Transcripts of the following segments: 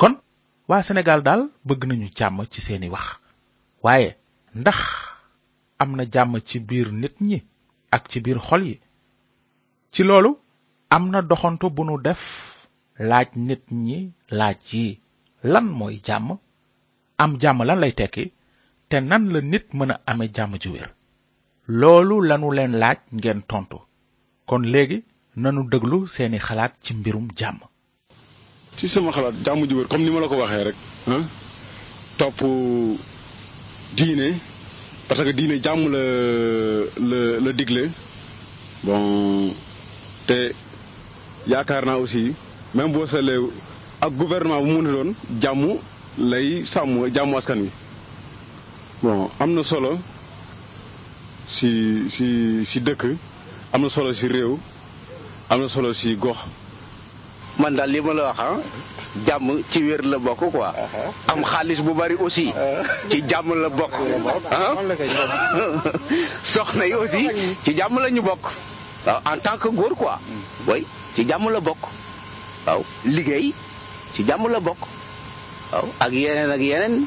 kon waa Sénégal daal bëgg nañu jàmm ci seeni wax waaye ndax am na jàmm ci biir nit ñi ak ci biir xol yi ci loolu am na doxantu bu nu def laaj nit ñi laaj yi lan mooy jàmm am jàmm lan lay tekki te nan la nit mën a ame jàmm ju wér loolu lanu leen laaj ngeen tontu kon léegi nanu déglu seeni xalaat ci mbirum jàmm ci sama xalaat jàmm ju wér comme ni ma la ko waxee rek ah topp diine parce que diine jàmm la la la digle bon te yaakaar naa aussi même boo seetlee ak gouvernement bu mu mën a doon jàmm lay sàmm jàmm askan wi bon am na solo si si si dëkk am na solo si réew am na solo si gox man daal li ma la wax ah jàmm ci wér la bokk quoi am xaalis bu bari aussi ci jàmm la bokk ah soxna yi aussi ci jàmm la ñu bokk waaw en tant que góor quoi way ci jàmm la bokk waaw liggéey ci jàmm la bokk waaw ak yeneen ak yeneen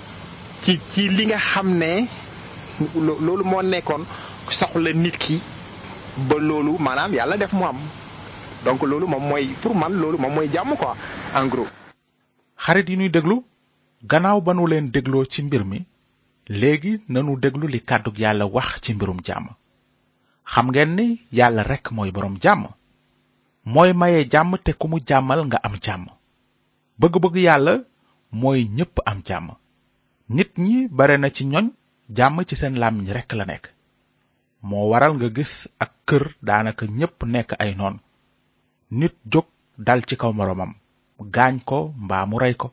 ci ci li nga xam ne loolu moo nekkoon soxla nit ki ba loolu maanaam yàlla def mu am donc loolu moom mooy pour man loolu moom mooy jàmm ko en gros. xarit yi ñuy déglu gannaaw ba nu leen dégloo ci mbir mi léegi nanu déglu li kàddug yàlla wax ci mbirum jàmm xam ngeen ni yàlla rekk mooy boroom jàmm mooy maye jàmm te ku mu jàmmal nga am jàmm bëgg-bëgg yàlla mooy ñépp am jàmm nit ñi bare na ci ñoñ jàmm ci seen làmmiñ rekk la nekk moo waral nga gis ak kër daanaka ñépp nekk ay noon nit jóg dal ci kaw moroomam gaañ ko mbaa mu rey ko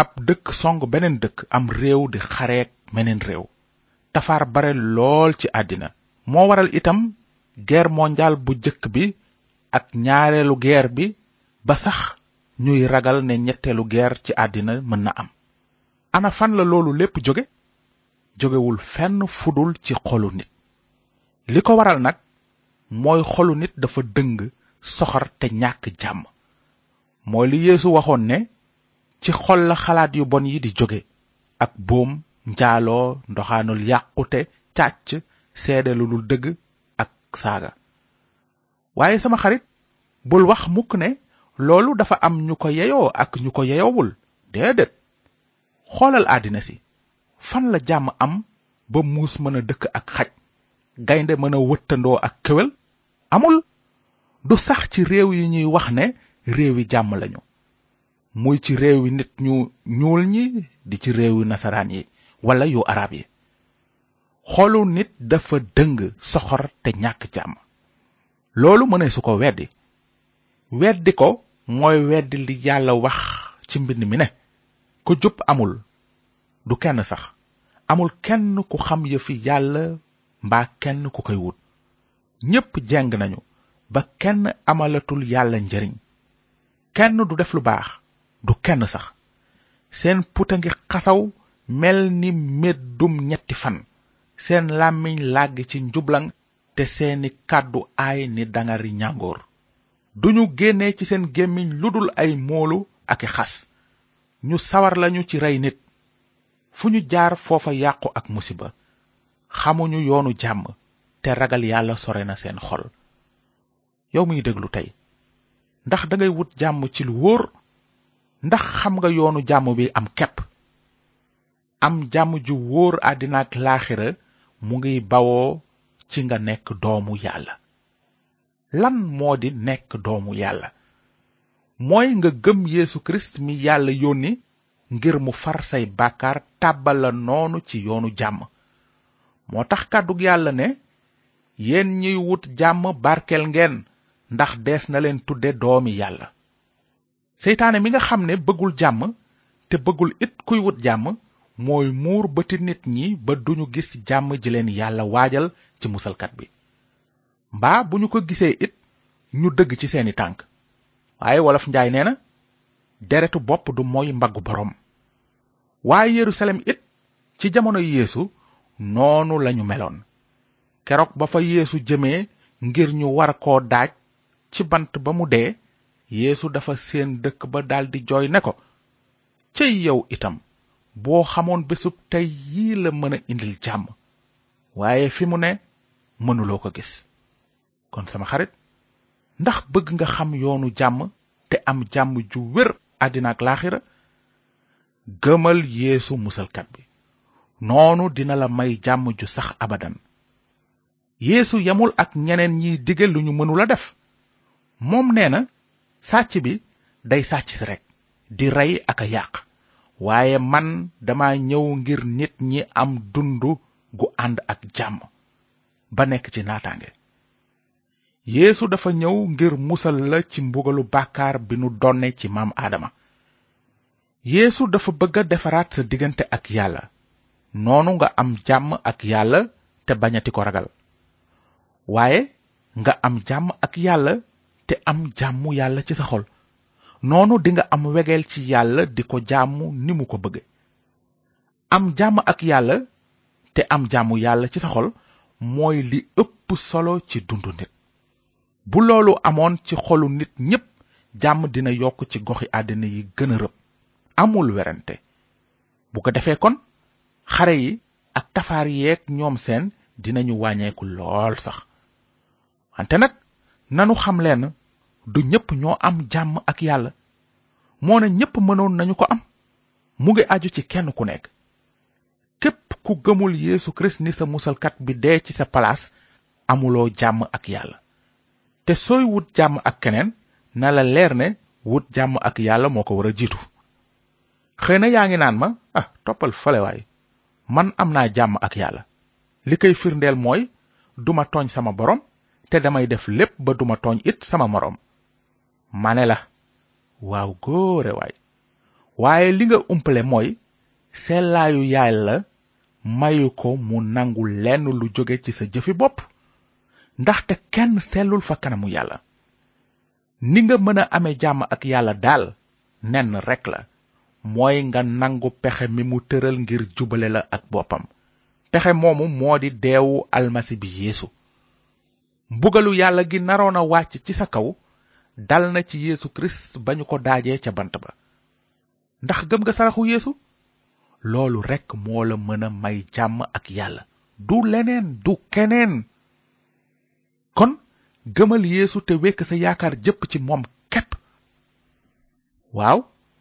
ab dëkk song beneen dëkk am réew di xareek meneen réew tafaar bare lool ci àddina moo waral itam guerre mondiale bu jëkk bi ak ñaareelu guerre bi ba sax ñuy ragal ne ñetteelu guerre ci àddina mën na am ana fan la loolu lépp jóge jógewul fenn fudul ci xolu nit li ko waral nag mooy xolu nit dafa dëng soxor te ñàkk jàmm mooy li yeesu waxoon ne ci xol la xalaat yu bon yi di jóge ak boom njaaloo ndoxaanul yàqute càcc seede lu dul dëgg ak saaga waaye sama xarit bul wax mukk ne loolu dafa am ñu ko yeyoo ak ñu ko yeyoowul déedéet xoolal àddina si fan la jàmm am ba muus mën a dëkk ak xaj gaynde mën a wëttandoo ak kéwél amul du sax ci réew yi ñuy wax ne réew yi jàmm lañu muy ci réew yi nit ñu ñuul ñi di ci réew yu nasaraan yi walla yu arab yi xolu nit dafa dëng soxor te ñàkk jàmm loolu mëne su ko weddi weddi ko mooy weddi li yàlla wax ci mbind mi ne ku jub amul du kenn sax amul kenn ku xam yëfi yàlla mbaa kenn ku koy wut ñépp jeng nañu ba kenn amalatul yàlla njariñ kenn du def lu baax du kenn sax seen put a ngi xasaw mel ni meddum ñetti fan seen làmmiñ làgg ci njublaŋ te seeni kàddu aay ni dangari ñàngoor duñu génne ci seen gémmiñ lu dul ay moolu ak i xas ñu sawar lañu ci rey nit fu ñu jaar foofa yàqu ak musiba xamuñu yoonu jàmm te ragal yàlla sore na seen xol yow miy déglu tey ndax dangay wut jàmm ci lu wóor ndax xam nga yoonu jàmm bi am kepp am jàmm ju wóor àddina ak laaxira mu ngi bawoo ci nga nekk doomu yàlla lan moo di nekk doomu yàlla mooy nga gëm Yeesu Kirist mi yàlla yónni ngir mu far say bàkkaar tàbbal la noonu ci yoonu jàmm moo tax kàddug yàlla ne yéen ñuy wut jàmm barkeel ngeen ndax dees na leen tudde doomi yàlla seytaane mi nga xam ne bëggul jàmm te bëggul it kuy wut jàmm mooy muur bëti nit ñi ba duñu gis jàmm ji leen yàlla waajal ci musalkat bi mbaa bu ñu ko gisee it ñu dëgg ci seeni tànk waaye wolof njaay nee na deretu bopp du mooy mbaggu boroom waaye yerusalem it ci jamono yéesu noonu lañu meloon keroog ba fa yéesu jëmee ngir ñu war koo daaj ci bant ba mu dee yéesu dafa seen dëkk ba daldi jooy ne ko céy yow itam boo xamoon bésub tey yii la mën a indil jàmm waaye fi mu ne mënuloo ko gis kon sama xarit ndax bëgg nga xam yoonu jàmm te am jàmm ju wér àddina ak laaxira gëmal yéesu musalkat bi noonu dina la may jàmm ju sax abadan yéesu yamul ak ñeneen ñiy dige lu ñu mënula def moom nee na sàcc bi day sàcc si rek di rey ak a yàq waaye man dama ñëw ngir nit ñi am dund gu ànd ak jàmm ba nekk ci naataange yéesu dafa ñëw ngir musal la ci mbugalu bàkkaar bi nu donne ci maam aadama yéesu dafa bëgg a defaraat sa diggante ak yàlla noonu nga am jàmm ak yàlla te bañati ko ragal waaye nga am jàmm ak yàlla te am jàmmu yàlla ci sa xol noonu dinga am wegeel ci yàlla di ko jaamu ni mu ko bëgge am jàmm ak yàlla te am jàmmu yàlla ci sa xol mooy li ëpp solo ci dundu nit bu loolu amoon ci xolu nit ñépp jàmm dina yokk ci goxi àddina yi gën a rëb amul werante bu ko defee kon xare yi ak tafaar yeeg ñoom seen dinañu wàññeeku lool sax wante nag nanu xam leen du ñépp ñoo am jàmm ak yàlla moo ne ñépp mënoon nañu ko am mu ngi aju ci kenn ku nekk képp ku gëmul Yeesu Kirist ni sa musalkat bi dee ci sa palaas amuloo jàmm ak yàlla te sooy wut jàmm ak keneen na la leer ne wut jàmm ak yàlla moo ko war a jiitu xëy na yaa ngi naan ma ah toppal falewaay man am naa jàmm ak yàlla li koy firndeel mooy duma tooñ sama borom te damay def lépp ba duma tooñ it sama moroom ma ne la waaw góore waay waaye li nga umpale mooy sellaayu yàlla mayu ko mu nangu lenn lu jóge ci sa jëfi bopp ndaxte kenn sellul fa kanamu yàlla ni nga mën a ame jàmm ak yàlla daal nenn rekk la mooy nga nangu pexe mi mu tëral ngir jubale la ak boppam pexe moomu moo di deewu almasi bi yeesu mbugalu yàlla gi naroon a wàcc ci sa kaw dal na ci yeesu kirist ba ñu ko daajee ca bant ba ndax gëm nga saraxu yeesu loolu rekk moo la mën a may jàmm ak yàlla du leneen du keneen kon gëmal yeesu te wekk sa yaakaar jëpp ci moom waaw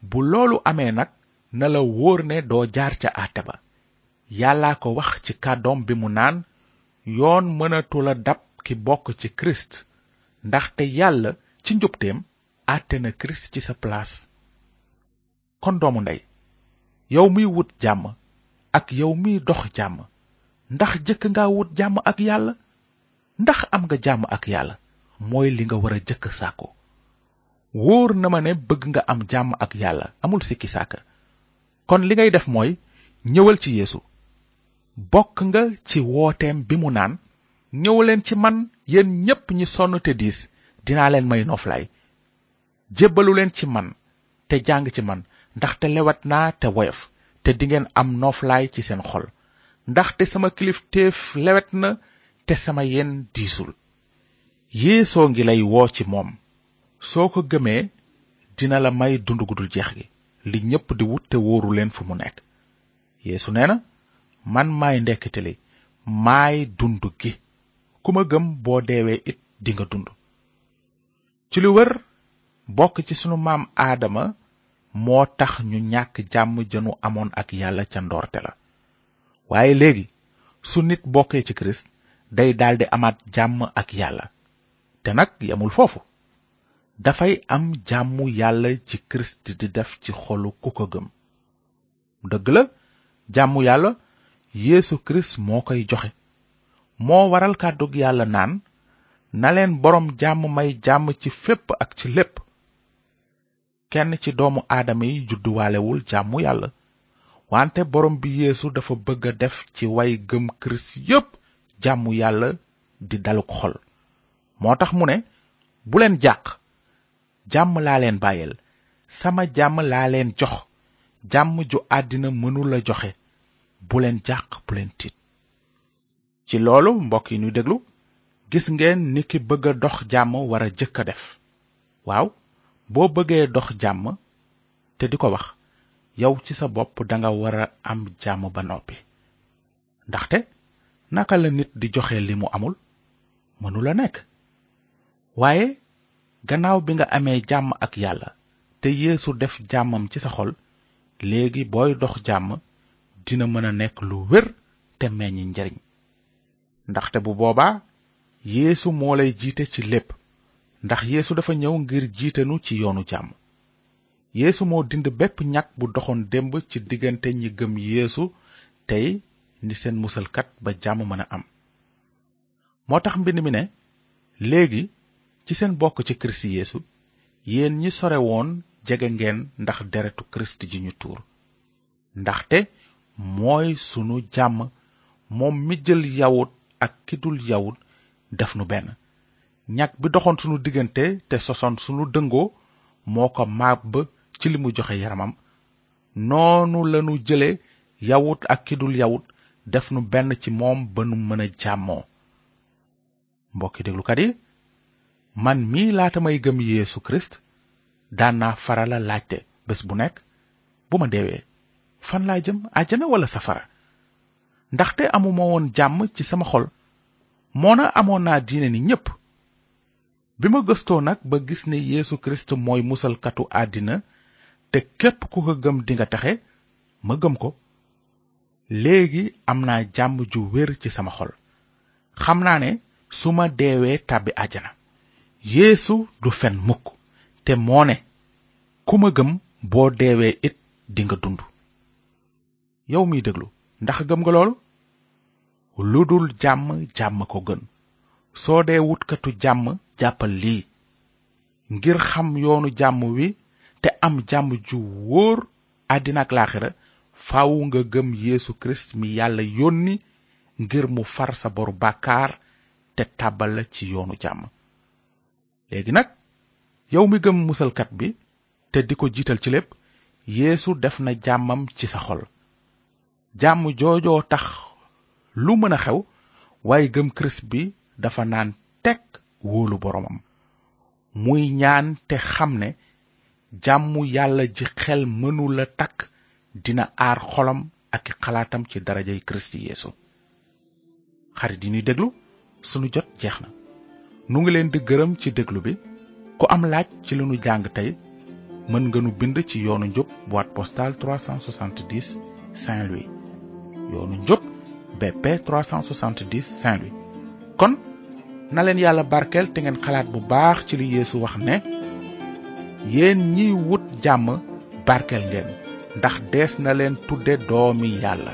bu loolu amee nag na la wóor ne doo jaar ca àtte ba yàllaa ko wax ci kàddoom bi mu naan yoon mënatul a dab ki bokk ci kirist ndaxte yàlla ci njubteem àtte na kirist ci sa palaas kon doomu ndey yow miy wut jàmm ak yow miy dox jàmm ndax jëkk nga wut jàmm ak yàlla Ndax am nga jàmm ak Yàlla? mooy li nga war a jëkk sàkku. Wóor na ma ne bëgg nga am jàmm ak Yàlla, amul sikki sàkka. Kon li ngay def mooy ñëwal ci Yeesu. Bokk nga ci wooteem bi mu naan, ñëwleen ci man yéen ñépp ñi sonn te diis, dinaa leen may noflaay. jébbalu leen ci man te jàng ci man ndaxte lewet naa te woyof te dingeen am nooflaay ci seen xol ndaxte sama kilifteef lewet na te sama yenn diisul yéesoo ngi lay woo ci moom soo ko gëmee dina la may dund gu dul jeex gi li ñépp di wut te wóoru leen fu mu nekk yeesu nee na man maay ndekkite li maay dund gi ku ma gëm boo deewee it dinga dund ci lu wër bokk ci sunu maam aadama moo tax ñu ñàkk jàmm jënu amoon ak yàlla ca ndoorte la waaye léegi su nit bokkee ci kirist day daldi amaat jàmm ak yàlla te nag yamul foofu dafay am jàmmu yàlla ci kirist di def ci xolu ku ko gëm dëgg la jàmmu yàlla yéesu Kirist moo koy joxe moo waral kàddug yàlla naan na leen boroom jàmm may jàmm ci fépp ak ci lépp kenn ci doomu aadama yi judduwaalewul jàmmu yàlla wante boroom bi yéesu dafa bëgg a def ci way gëm Kirist yépp jàmmu yàlla di daluk xol moo tax mu ne bu leen jàq jàmm laa leen bàyyeel sama jàmm laa leen jox jàmm ju àddina mënul a joxe bu leen jàq bu leen tiit ci loolu mbokk yi ñuy déglu gis ngeen ni ki bëgg a dox jàmm war a jëkk a def waaw boo bëggee dox jàmm te di ko wax yow ci sa bopp danga war a am jàmm ba noppi ndaxte naka la nit di joxe li mu amul mënula nekk waaye gannaaw bi nga amee jàmm ak yàlla te yéesu def jàmmam ci sa xol léegi booy dox jàmm dina mën a nekk lu wér te meññ njariñ ndaxte bu boobaa yéesu moo lay jiite ci lépp ndax yéesu dafa ñëw ngir jiite nu ci yoonu jàmm yéesu moo dind bépp ñag bu doxoon démb ci diggante ñi gëm yéesu tey ni seen musalkat ba jàmm mën a am moo tax mbind mi ne léegi ci seen bokk ci kirist yeesu yéen ñi sore woon jege ngeen ndax deretu kirist ji ñu tuur ndaxte mooy sunu jàmm moom mi jël yawut ak ki dul yawut def nu benn ñag bi doxoon sunu diggante te sosoon sunu dëngoo moo ko màbb ci li mu joxe yaramam noonu lanu jële yawut ak ki dul yawut def nu benn ci moom ba nu mën a jàmmoo mbokki déglukat yi man mii laata may gëm Yeesu Kirist daan naa farala laajte bés bu nekk bu ma deewee fan laa jëm àjjana walla safara ndaxte amuma woon jàmm ci sama xol moona amoon naa diine ni ñépp bi ma gëstoo nag ba gis ne Yeesu Kirist mooy musalkatu àddina te képp ku ko gëm dinga taxe ma gëm ko léegi am naa jàmm ju wér ci sama xol xam naa ne su ma deewee tàbbi àjjana yéesu du fen mukk te moo ne ku ma gëm boo deewee it dinga dund yow miy déglu ndax gëm nga loolu lu dul jàmm jàmm ko gën soo dee wutkatu jàmm jàppal lii ngir xam yoonu jàmm wi te am jàmm ju wóor àddina ak laaxira faaw nga gëm Yeesu Kirist mi Yàlla yónni ngir mu far sa boru bàkkaar te tàbbal la ci yoonu jàmm léegi nag yow mi gëm musalkat bi te di ko jiital ci lépp yéesu def na jàmmam ci sa xol jàmm joojoo tax lu mën a xew waaye gëm kirist bi dafa naan teg wóolu boromam muy ñaan te xam ne jàmm yàlla ji xel mënula takk dina aar xolam ak xalaatam ci darajay kirist yeesu xarit yi ñuy déglu sunu jot jeex na nu ngi leen di gërëm ci déglu bi ku am laaj ci li nu jàng tey mën nga nu bind ci yoonu njub boîte postale 370 Saint-Louis yoonu njub BP 370 Saint-Louis kon na leen yàlla barkeel te ngeen xalaat bu baax ci li Yeesu wax ne yéen ñiy wut jàmm barkeel ngeen ndax dees na leen tudde doomi yàlla